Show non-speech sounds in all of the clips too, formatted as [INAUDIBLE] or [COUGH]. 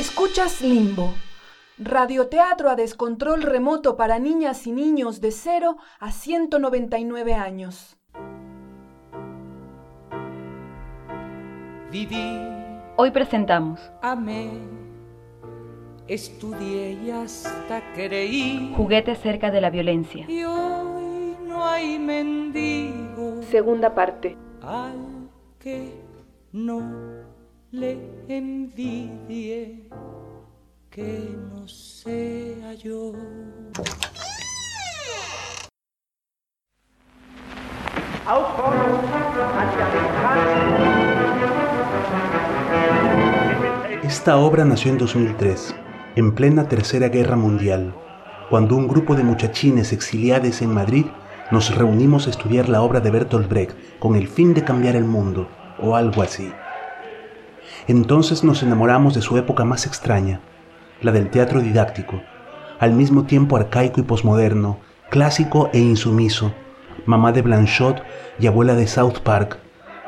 Escuchas Limbo, radioteatro a descontrol remoto para niñas y niños de 0 a 199 años. Viví, Hoy presentamos amé, estudié y hasta creí. Juguetes cerca de la violencia. Y hoy no hay mendigo Segunda parte. al que no le envidie que no sea yo. Esta obra nació en 2003, en plena Tercera Guerra Mundial, cuando un grupo de muchachines exiliados en Madrid nos reunimos a estudiar la obra de Bertolt Brecht con el fin de cambiar el mundo, o algo así. Entonces nos enamoramos de su época más extraña, la del teatro didáctico, al mismo tiempo arcaico y posmoderno, clásico e insumiso, mamá de Blanchot y abuela de South Park,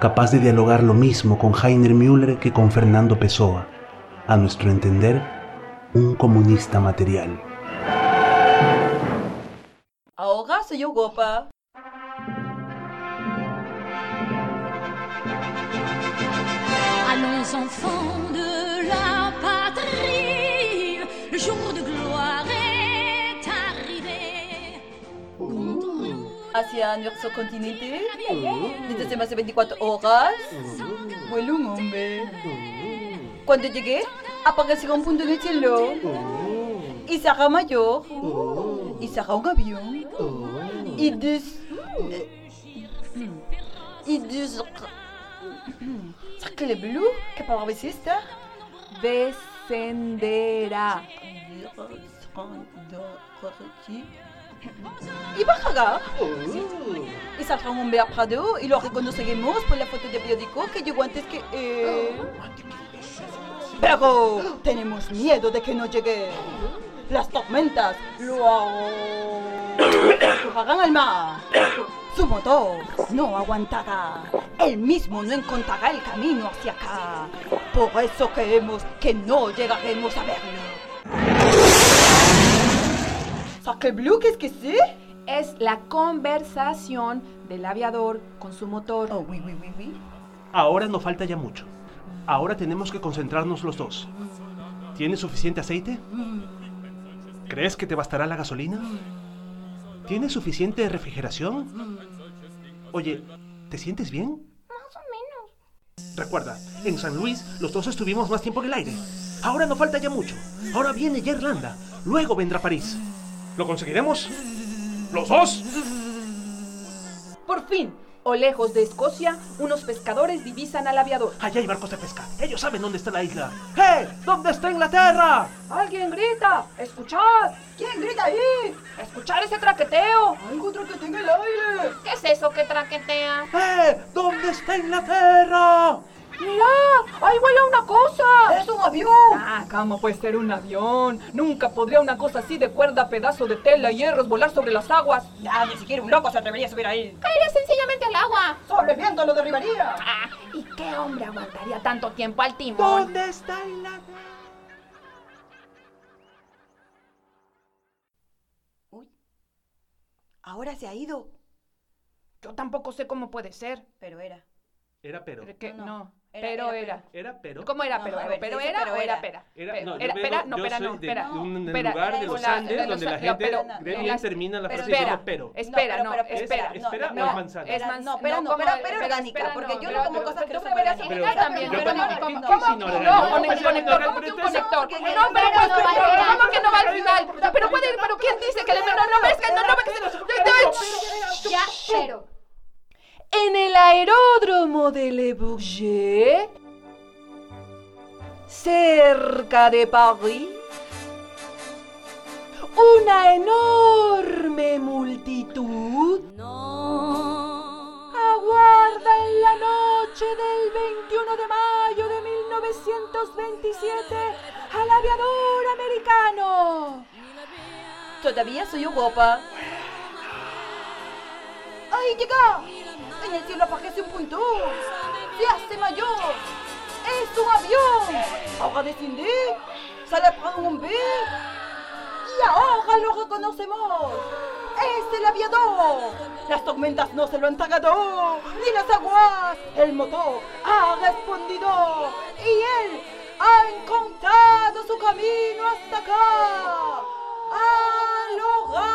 capaz de dialogar lo mismo con Heiner Müller que con Fernando Pessoa, a nuestro entender, un comunista material. Allons enfants de la patrie, le jour de gloire est arrivé. Hacia nuestro continente. Desde hace más de 24 horas. Vuelo un hombre. Cuando llegué, apareció un punto en el cielo. Y Sara mayor. Y Sara un avión. Y dos. Y dos. Sacre bleu? ¿Qué palabra es esta? Descenderá. Y bajará. Y saldrá un hombre a Prado y lo reconoceremos por la foto de periódico que llegó antes que él. Pero tenemos miedo de que no llegue. Las tormentas lo [COUGHS] arrojarán al mar. Su motor no aguantará. Él mismo no encontrará el camino hacia acá. Por eso creemos que no llegaremos a verlo. Sacre bleu, qu'est-ce que c'est? Es la conversación del aviador con su motor. Oh, oui, oui, oui, oui. Ahora no falta ya mucho. Ahora tenemos que concentrarnos los dos. ¿Tienes suficiente aceite? ¿Crees que te bastará la gasolina? ¿Tienes suficiente refrigeración? Oye, ¿te sientes bien? Más o menos. Recuerda, en San Luis los dos estuvimos más tiempo en el aire. Ahora no falta ya mucho. Ahora viene ya Irlanda. Luego vendrá París. ¿Lo conseguiremos? ¿Los dos? Por fin, o lejos de Escocia, unos pescadores divisan al aviador. Allá hay barcos de pesca. Ellos saben dónde está la isla. ¡Eh! ¿Dónde está Inglaterra? ¡Alguien grita! ¡Escuchad! ¿Quién grita ahí? ¡Escuchad ese traqueteo! Algo que tenga el aire. ¿Qué es eso que traquetea? ¡Eh! ¿Dónde está Inglaterra? ¡Mira! ¡Ahí vuela una cosa! Es un avión. Ah, ¿cómo puede ser un avión? Nunca podría una cosa así de cuerda, pedazo de tela, hierros volar sobre las aguas. Ya, ni siquiera un loco se atrevería a subir ahí. Caería sencillamente al agua. Solo el viento lo derribaría. Ah, ¿y qué hombre aguantaría tanto tiempo al timón? ¿Dónde está Inglaterra? Ahora se ha ido. Yo tampoco sé cómo puede ser. Pero era. Era pero. No, no, era- pero era era. Era pero. ¿Cómo era No, pero? ver, ¿Pero se era pero o era era. pera? Era, no, era pera, no, yo pera, no, de pera. un Pera, lugar de los la- Andes de los- donde la no, gente pero- de termina la pero frase diciendo pero. Espera, No, no, espera. espera, espera, no, o es no, manzana. Es man- No, pero no, pero Espera, orgánica, espera, porque no, yo no como cosas que no Yo también, pero- no, ¿cómo- ¿cómo cómo que que no? no? No, con el conector, ¿cómo que un conector? No, pero pero no va al final. ¿cómo que no va al final? Pero puede, pero ¿quién dice que le no, no no, no que se- Ya, pero. En el aeródromo de Le Bourget, cerca de París, una enorme multitud aguarda en la noche del 21 de mayo de 1927 al aviador americano. Todavía soy guapa. ¡Ahí llega! En el cielo aparece un punto. Se hace mayor. ¡Es un avión! Ahora desciende sale para un Y ahora lo reconocemos. Es el aviador. Las tormentas no se lo han tragado, ni las aguas. El motor ha respondido y él ha encontrado su camino hasta acá. Ha logrado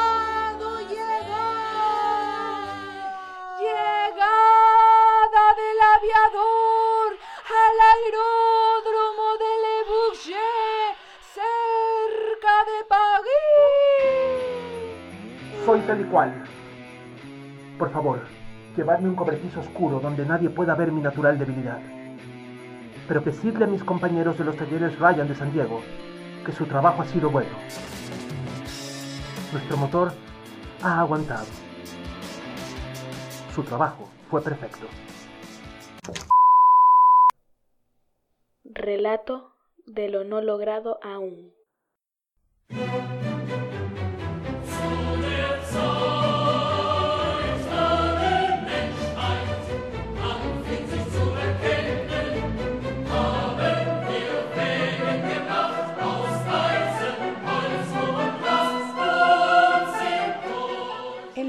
Por favor, llevadme un cobertizo oscuro donde nadie pueda ver mi natural debilidad. Pero decirle a mis compañeros de los talleres Ryan de San Diego que su trabajo ha sido bueno. Nuestro motor ha aguantado. Su trabajo fue perfecto. Relato de lo no logrado aún.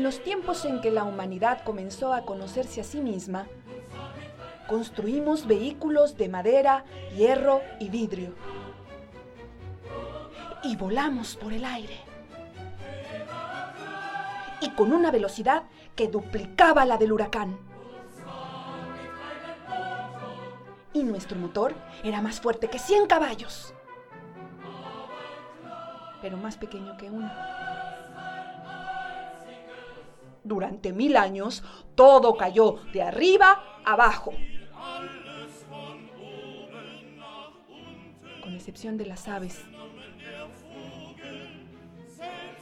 Los tiempos en que la humanidad comenzó a conocerse a sí misma, construimos vehículos de madera, hierro y vidrio. Y volamos por el aire. Y con una velocidad que duplicaba la del huracán. Y nuestro motor era más fuerte que 100 caballos. Pero más pequeño que uno. Durante mil años, todo cayó de arriba abajo. Con excepción de las aves.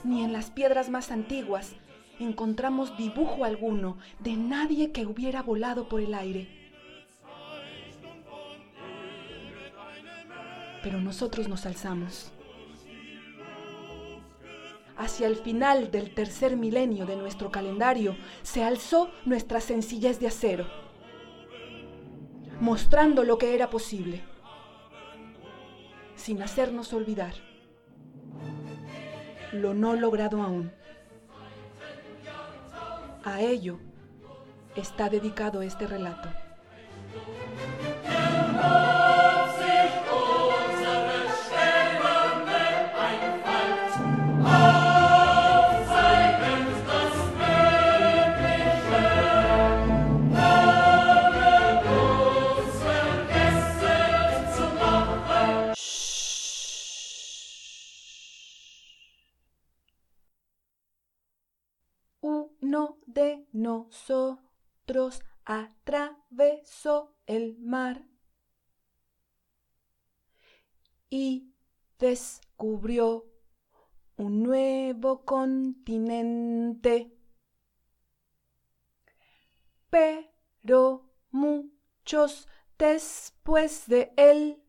Ni en las piedras más antiguas encontramos dibujo alguno de nadie que hubiera volado por el aire. Pero nosotros nos alzamos. Hacia el final del tercer milenio de nuestro calendario se alzó nuestra sencillez de acero, mostrando lo que era posible, sin hacernos olvidar lo no logrado aún. A ello está dedicado este relato. Y descubrió un nuevo continente. Pero muchos después de él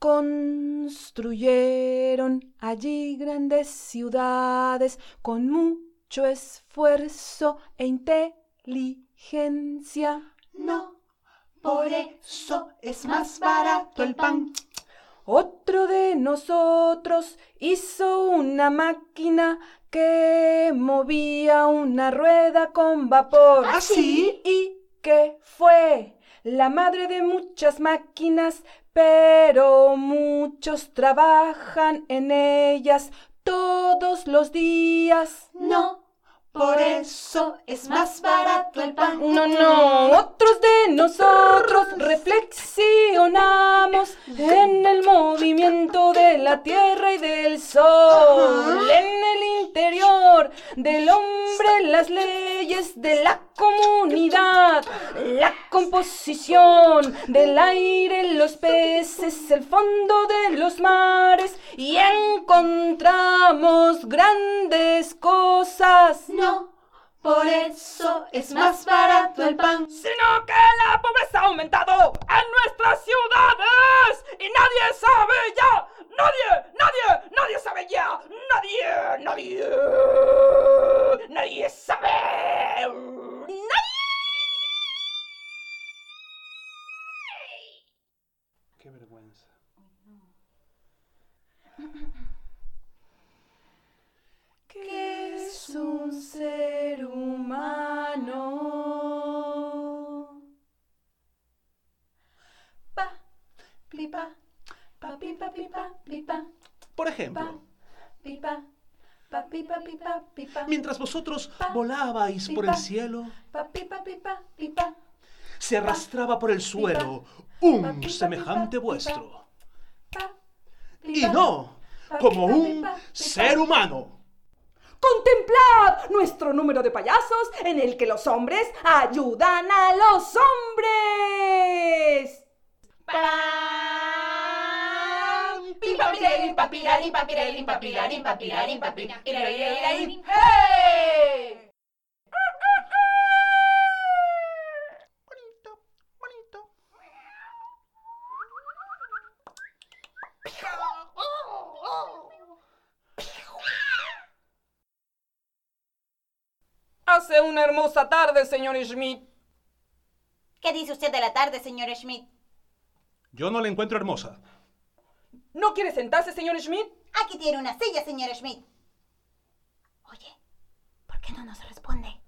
construyeron allí grandes ciudades con mucho esfuerzo e inteligencia. No, por eso es más barato el pan. Otro de nosotros hizo una máquina que movía una rueda con vapor. ¿Ah, sí? Y que fue la madre de muchas máquinas, pero muchos trabajan en ellas todos los días. No, por eso es más barato el pan. No, no, otros de nosotros reflexionamos en el movimiento de la tierra y del sol, en el interior del hombre, las leyes de la comunidad, la composición del aire, los peces, el fondo de los mares y encontramos grandes cosas. No, por eso es más barato el pan. sino que la pobreza ha aumentado en nuestras ciudades y nadie sabe ya, nadie, nadie, nadie sabe ya, nadie, nadie, nadie sabe, nadie. Qué vergüenza. ¿Qué es un ser humano? Pa, pipa, pa, pipa, pipa, pipa, Por ejemplo, pipa, pa, pipa, pipa, pipa, mientras vosotros volabais por el cielo, pa, pipa, pipa, pipa. se arrastraba por el suelo un semejante vuestro. Y no como un ser humano. Contemplad nuestro número de payasos en el que los hombres ayudan a los hombres. Pim pam pirarín pam pirarín pam pirarín pam pirarín pam pirarín pam pirarín ¡Hey! Bonito, bonito. Hace una hermosa tarde, señor Schmidt. ¿Qué dice usted de la tarde, señor Schmidt? Yo no la encuentro hermosa. ¿No quiere sentarse, señor Schmidt? Aquí tiene una silla, señor Schmidt. Oye, ¿por qué no nos responde?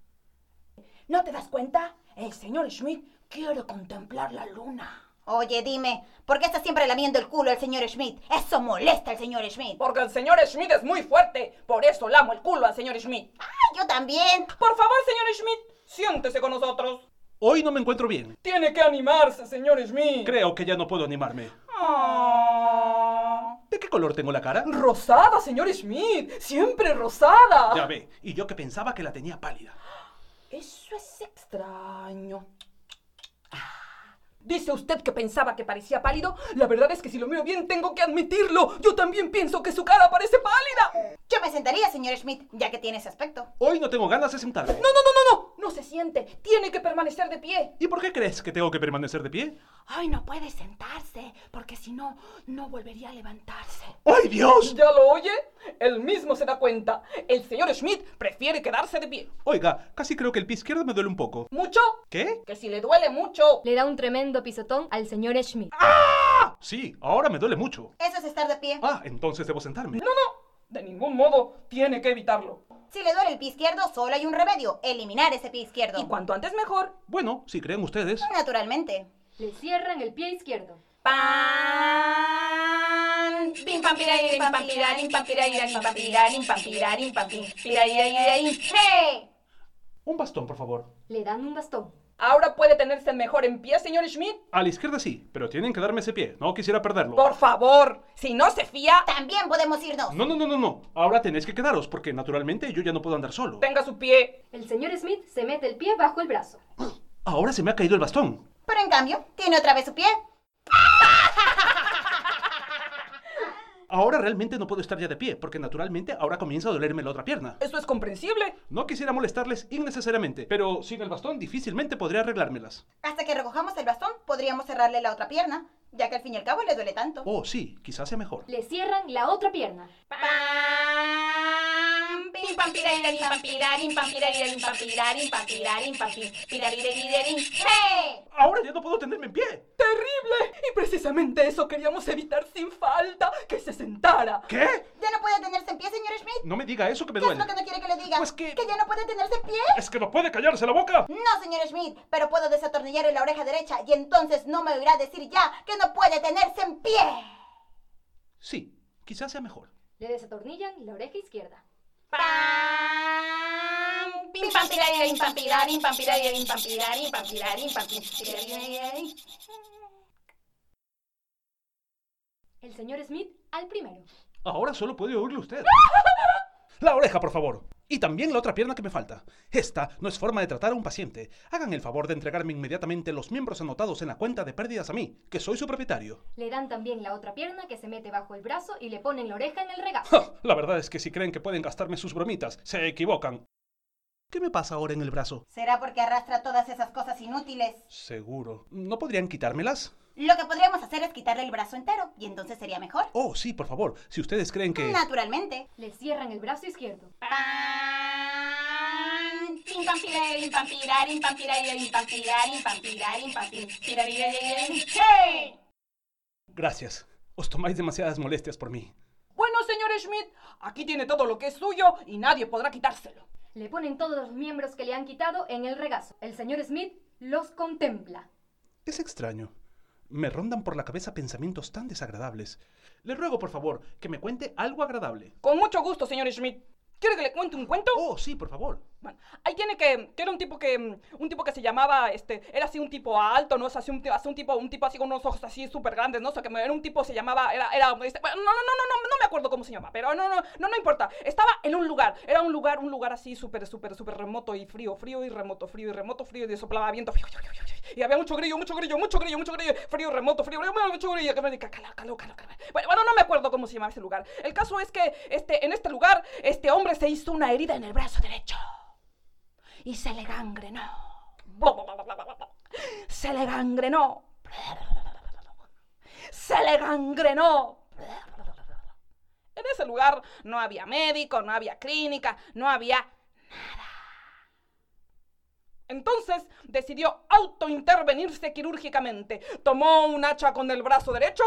¿No te das cuenta? El señor Schmidt quiere contemplar la luna. Oye, dime, ¿por qué está siempre lamiendo el culo el señor Schmidt? Eso molesta al señor Schmidt. Porque el señor Schmidt es muy fuerte. Por eso lamo el culo al señor Schmidt. Ay, yo también. Por favor, señor Schmidt, siéntese con nosotros. Hoy no me encuentro bien. Tiene que animarse, señor Schmidt. Creo que ya no puedo animarme. Ah. ¿De qué color tengo la cara? Rosada, señor Schmidt. Siempre rosada. Ya ve, y yo que pensaba que la tenía pálida. Eso es extraño. Dice usted que pensaba que parecía pálido. La verdad es que si lo miro bien tengo que admitirlo. Yo también pienso que su cara parece pálida. Yo me sentaría, señor Schmidt, ya que tiene ese aspecto. Hoy no tengo ganas de sentarme. No, no, no, no, no. No se siente. Tiene que permanecer de pie. ¿Y por qué crees que tengo que permanecer de pie? Ay, no puede sentarse, porque si no, no volvería a levantarse. ¡Ay, Dios! ¿Ya lo oye? Él mismo se da cuenta. El señor Schmidt prefiere quedarse de pie. Oiga, casi creo que el pie izquierdo me duele un poco. ¿Mucho? ¿Qué? Que si le duele mucho. Le da un tremendo pisotón al señor Schmidt. ¡Ah! Sí, ahora me duele mucho. Eso es estar de pie. Ah, entonces debo sentarme. No, no. De ningún modo. Tiene que evitarlo. Si le duele el pie izquierdo, solo hay un remedio, eliminar ese pie izquierdo. Y cuanto antes mejor. Bueno, si creen ustedes. Naturalmente. Le cierran el pie izquierdo. Pam, pim pam pirarín pam pam pirarín pam pirarín pam pirarín pam pirarín pam ¡Hey! Un bastón, por favor. Le dan un bastón. ¿Ahora puede tenerse mejor en pie, señor Schmidt? A la izquierda sí, pero tienen que darme ese pie. No quisiera perderlo. Por favor. Si no se fía, También podemos irnos. No, no, no, no, no. Ahora tenéis que quedaros, porque naturalmente yo ya no puedo andar solo. tenga su pie. El señor Smith se mete el pie bajo el brazo. Ahora se me ha caído el bastón. Pero en cambio, tiene otra vez su pie. Ahora realmente no puedo estar ya de pie, porque naturalmente ahora comienza a dolerme la otra pierna. Eso es comprensible. No quisiera molestarles innecesariamente, pero sin el bastón difícilmente podría arreglármelas. Hasta que recojamos el bastón, podríamos cerrarle la otra pierna, ya que al fin y al cabo le duele tanto. Oh, sí, quizás sea mejor. Le cierran la otra pierna. pam pim pam pirarín pam pirarín pam pirarín pam pirarín pam pirarín pam pim pirarín ¡Hey! Ahora ya no puedo tenerme en pie. ¡Terrible! Y precisamente eso queríamos evitar sin falta. Que se sentara. ¿Qué? ¿Ya no puede tenerse en pie, señor Schmidt? No me diga eso que me ¿Qué es duele. lo que no quiere que le diga? Pues que- ¿Que ya no puede tenerse en pie? ¿Es que no puede callarse la boca? No, señor Schmidt, pero puedo desatornillarle la oreja derecha y entonces no me oirá decir ya que no puede tenerse en pie. Sí, quizás sea mejor. Le desatornillan la oreja izquierda. pam pim pam pirarín pam pirarín pam pirarín pam pirarín pam pirarín pam pim pirarín El señor Smith al primero. Ahora solo puede oírlo usted. [LAUGHS] La oreja, por favor. Y también la otra pierna que me falta. Esta no es forma de tratar a un paciente. Hagan el favor de entregarme inmediatamente los miembros anotados en la cuenta de pérdidas a mí, que soy su propietario. Le dan también la otra pierna que se mete bajo el brazo y le ponen la oreja en el regazo. Ja, La verdad es que si creen que pueden gastarme sus bromitas, se equivocan. ¿Qué me pasa ahora en el brazo? ¿Será porque arrastra todas esas cosas inútiles? Seguro. ¿No podrían quitármelas? Lo que podríamos hacer es quitarle el brazo entero y entonces sería mejor. Oh, sí, por favor. Si ustedes creen que... Naturalmente. Le cierran el brazo izquierdo. Gracias. Os tomáis demasiadas molestias por mí. Schmidt, aquí tiene todo lo que es suyo y nadie podrá quitárselo. Le ponen todos los miembros que le han quitado en el regazo. El señor Smith los contempla. Es extraño. Me rondan por la cabeza pensamientos tan desagradables. Le ruego, por favor, que me cuente algo agradable. Con mucho gusto, señor Schmidt. ¿Quiere que le cuente un cuento? Oh, sí, por favor. Bueno, ahí tiene que, que era un tipo que, mm, un tipo que se llamaba, este, era así un tipo alto, ¿no? O sea, así un, así un tipo, un tipo así con unos ojos así súper grandes, ¿no? O sea, que era un tipo, se llamaba, era, era, este, bueno, no, no, no, no, no, no me acuerdo cómo se llama, pero no, no, no, no importa. Estaba en un lugar, era un lugar, un lugar así súper, súper, súper remoto y frío, frío y remoto, frío y remoto, frío y soplaba viento, y había mucho grillo, mucho grillo, mucho grillo, mucho grillo, frío, remoto, frío, mucho grillo, calor, calor, calor. Bueno, no me acuerdo cómo se llama ese lugar. El caso es que, este, en este lugar, este hombre se hizo una herida en el brazo derecho y se le gangrenó. Se le gangrenó. Se le gangrenó. En ese lugar no había médico, no había clínica, no había nada. Entonces decidió autointervenirse quirúrgicamente. Tomó un hacha con el brazo derecho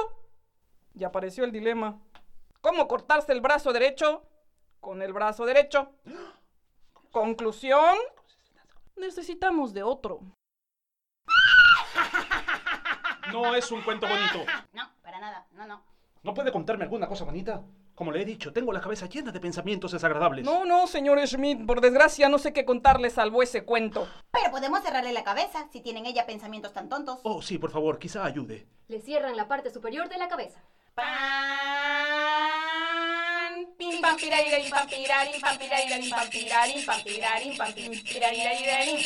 y apareció el dilema. ¿Cómo cortarse el brazo derecho con el brazo derecho? Conclusión, necesitamos de otro. No es un cuento bonito. No, para nada, no, no. ¿No puede contarme alguna cosa bonita? Como le he dicho, tengo la cabeza llena de pensamientos desagradables. No, no, señor Schmidt, por desgracia no sé qué contarle salvo ese cuento. Pero podemos cerrarle la cabeza si tienen ella pensamientos tan tontos. Oh, sí, por favor, quizá ayude. Le cierran la parte superior de la cabeza. Pan. Pim pam pam pam pam pam pam.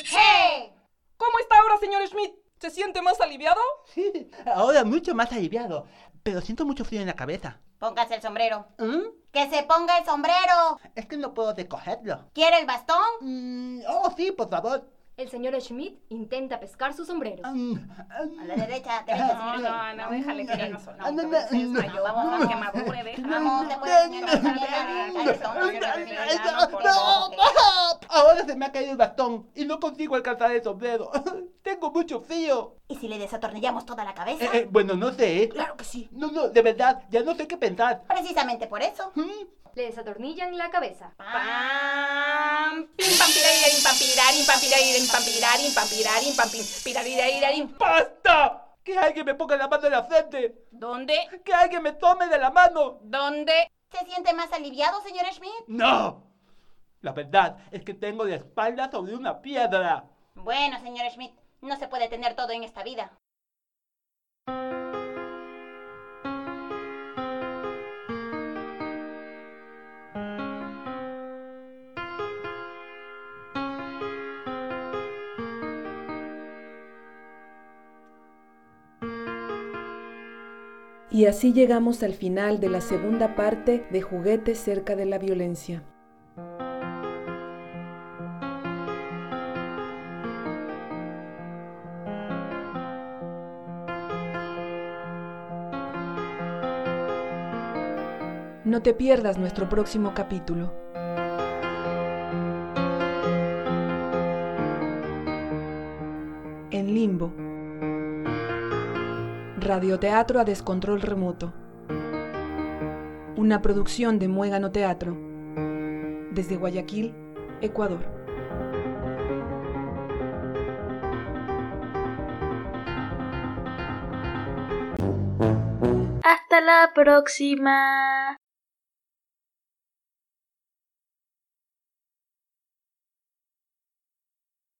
¡Hey! ¿Cómo está ahora, señor Schmidt? ¿Se siente más aliviado? Sí, ahora mucho más aliviado. Pero siento mucho frío en la cabeza. Póngase el sombrero. ¿Mm? ¡Que se ponga el sombrero! Es que no puedo recogerlo. ¿Quiere el bastón? Mm, oh, sí, por favor. El señor Schmidt intenta pescar su sombrero. Mm, A la derecha, derecha, No, señor. no, no, déjale que no no, no, no, no. Vamos, no. que puedes, señor. Ahora se me ha caído el bastón y no consigo alcanzar el sombrero. [LAUGHS] Tengo mucho frío. ¿Y si le desatornillamos toda la cabeza? Eh, eh, bueno, no sé. Claro que sí. No, no, de verdad, ya no sé qué pensar. Precisamente por eso. ¿Mm? Le desatornillan la cabeza. Pam, pim pam piraririm pam pirarim pam piraririm pam pirarim pam pirarim pam pim pirarirarim. ¡Basta! Que alguien me ponga la mano en la frente. ¿Dónde? Que alguien me tome de la mano. ¿Dónde? ¿Se siente más aliviado, señor Schmidt? ¡No! La verdad es que tengo la espalda sobre una piedra. Bueno, señor Schmidt, no se puede tener todo en esta vida. Y así llegamos al final de la segunda parte de Juguetes cerca de la violencia. No te pierdas nuestro próximo capítulo. En Limbo. Radioteatro a descontrol remoto. Una producción de Muégano Teatro. Desde Guayaquil, Ecuador. Hasta la próxima.